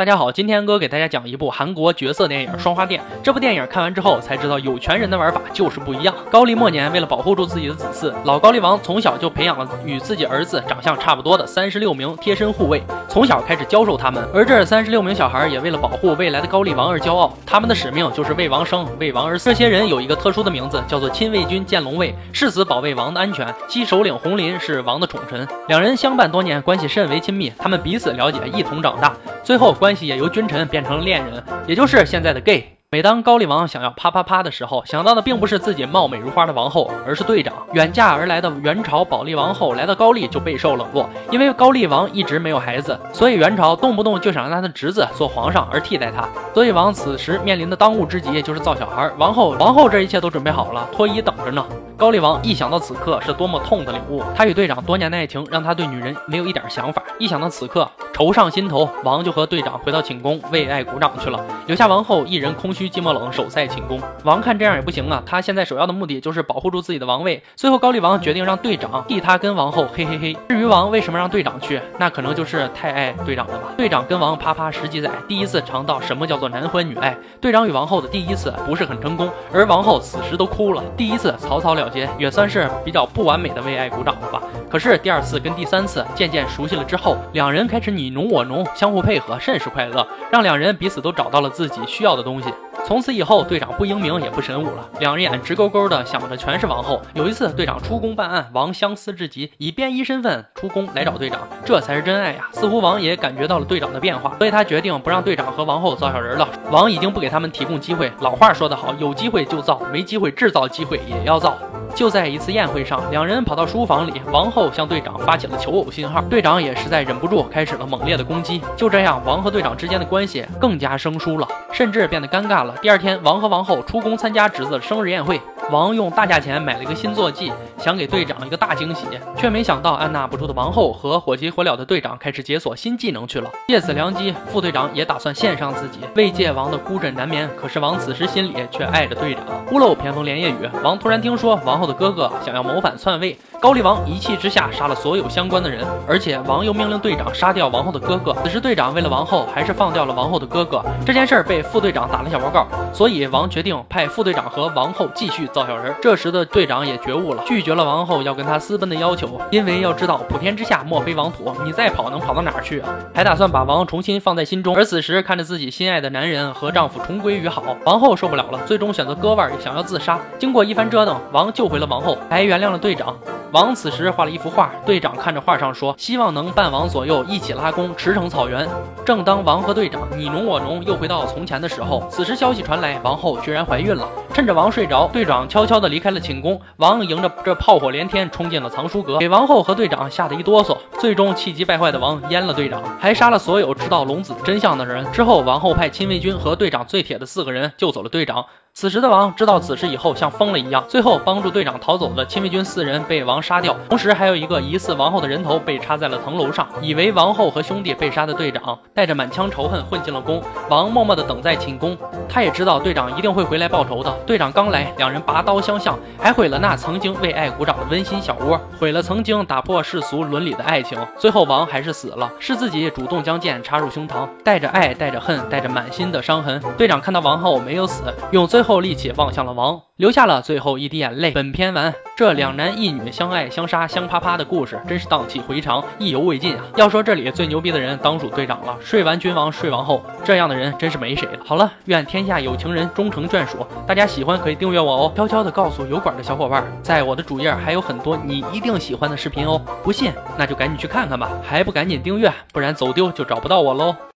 大家好，今天哥给大家讲一部韩国角色电影《双花店》。这部电影看完之后才知道，有权人的玩法就是不一样。高丽末年，为了保护住自己的子嗣，老高丽王从小就培养了与自己儿子长相差不多的三十六名贴身护卫，从小开始教授他们。而这三十六名小孩也为了保护未来的高丽王而骄傲，他们的使命就是为王生，为王而死。这些人有一个特殊的名字，叫做亲卫军剑龙卫，誓死保卫王的安全。其首领红林是王的宠臣，两人相伴多年，关系甚为亲密，他们彼此了解，一同长大。最后，关关系也由君臣变成了恋人，也就是现在的 gay。每当高丽王想要啪啪啪的时候，想到的并不是自己貌美如花的王后，而是队长。远嫁而来的元朝宝丽王后来到高丽就备受冷落，因为高丽王一直没有孩子，所以元朝动不动就想让他的侄子做皇上而替代他。所以王此时面临的当务之急就是造小孩。王后，王后这一切都准备好了，脱衣等着呢。高丽王一想到此刻是多么痛的领悟，他与队长多年的爱情让他对女人没有一点想法。一想到此刻，愁上心头，王就和队长回到寝宫为爱鼓掌去了，留下王后一人空虚寂寞冷守在寝宫。王看这样也不行啊，他现在首要的目的就是保护住自己的王位。最后高丽王决定让队长替他跟王后嘿嘿嘿。至于王为什么让队长去，那可能就是太爱队长了吧。队长跟王啪啪十几载，第一次尝到什么叫做男欢女爱。队长与王后的第一次不是很成功，而王后此时都哭了。第一次草草了结，也算是比较不完美的为爱鼓掌了吧。可是第二次跟第三次渐渐熟悉了之后，两人开始你侬我侬，相互配合，甚是快乐，让两人彼此都找到了自己需要的东西。从此以后，队长不英明也不神武了，两人眼直勾勾的想着全是王后。有一次，队长出宫办案，王相思至极，以便衣身份出宫来找队长，这才是真爱呀！似乎王也感觉到了队长的变化，所以他决定不让队长和王后造小人了。王已经不给他们提供机会，老话说得好，有机会就造，没机会制造机会也要造。就在一次宴会上，两人跑到书房里，王后向队长发起了求偶信号，队长也实在忍不住，开始了猛烈的攻击。就这样，王和队长之间的关系更加生疏了，甚至变得尴尬了。第二天，王和王后出宫参加侄子的生日宴会。王用大价钱买了一个新坐骑，想给队长一个大惊喜，却没想到按捺不住的王后和火急火燎的队长开始解锁新技能去了。借此良机，副队长也打算献上自己，慰藉王的孤枕难眠。可是王此时心里却爱着队长。屋漏偏逢连夜雨，王突然听说王后的哥哥想要谋反篡位，高丽王一气之下杀了所有相关的人，而且王又命令队长杀掉王后的哥哥。此时队长为了王后，还是放掉了王后的哥哥。这件事儿被副队长打了小报告，所以王决定派副队长和王后继续造。小人，这时的队长也觉悟了，拒绝了王后要跟他私奔的要求，因为要知道普天之下莫非王土，你再跑能跑到哪儿去啊？还打算把王重新放在心中。而此时看着自己心爱的男人和丈夫重归于好，王后受不了了，最终选择割腕，想要自杀。经过一番折腾，王救回了王后，还原谅了队长。王此时画了一幅画，队长看着画上说：“希望能伴王左右一起拉弓，驰骋草原。”正当王和队长你侬我侬又回到从前的时候，此时消息传来，王后居然怀孕了。趁着王睡着，队长悄悄地离开了寝宫。王迎着这炮火连天，冲进了藏书阁，给王后和队长吓得一哆嗦。最终气急败坏的王阉了队长，还杀了所有知道龙子真相的人。之后，王后派亲卫军和队长最铁的四个人救走了队长。此时的王知道此事以后，像疯了一样，最后帮助队长逃走的亲卫军四人被王杀掉，同时还有一个疑似王后的人头被插在了层楼上。以为王后和兄弟被杀的队长，带着满腔仇恨混进了宫。王默默地等在寝宫，他也知道队长一定会回来报仇的。队长刚来，两人拔刀相向，还毁了那曾经为爱鼓掌的温馨小窝，毁了曾经打破世俗伦理的爱情。最后王还是死了，是自己主动将剑插入胸膛，带着爱，带着恨，带着满心的伤痕。队长看到王后没有死，用最。后后力气望向了王，留下了最后一滴眼泪。本片完，这两男一女相爱相杀香啪啪的故事，真是荡气回肠，意犹未尽啊！要说这里最牛逼的人，当属队长了。睡完君王，睡王后，这样的人真是没谁了。好了，愿天下有情人终成眷属。大家喜欢可以订阅我哦。悄悄的告诉油管的小伙伴，在我的主页还有很多你一定喜欢的视频哦。不信，那就赶紧去看看吧。还不赶紧订阅，不然走丢就找不到我喽。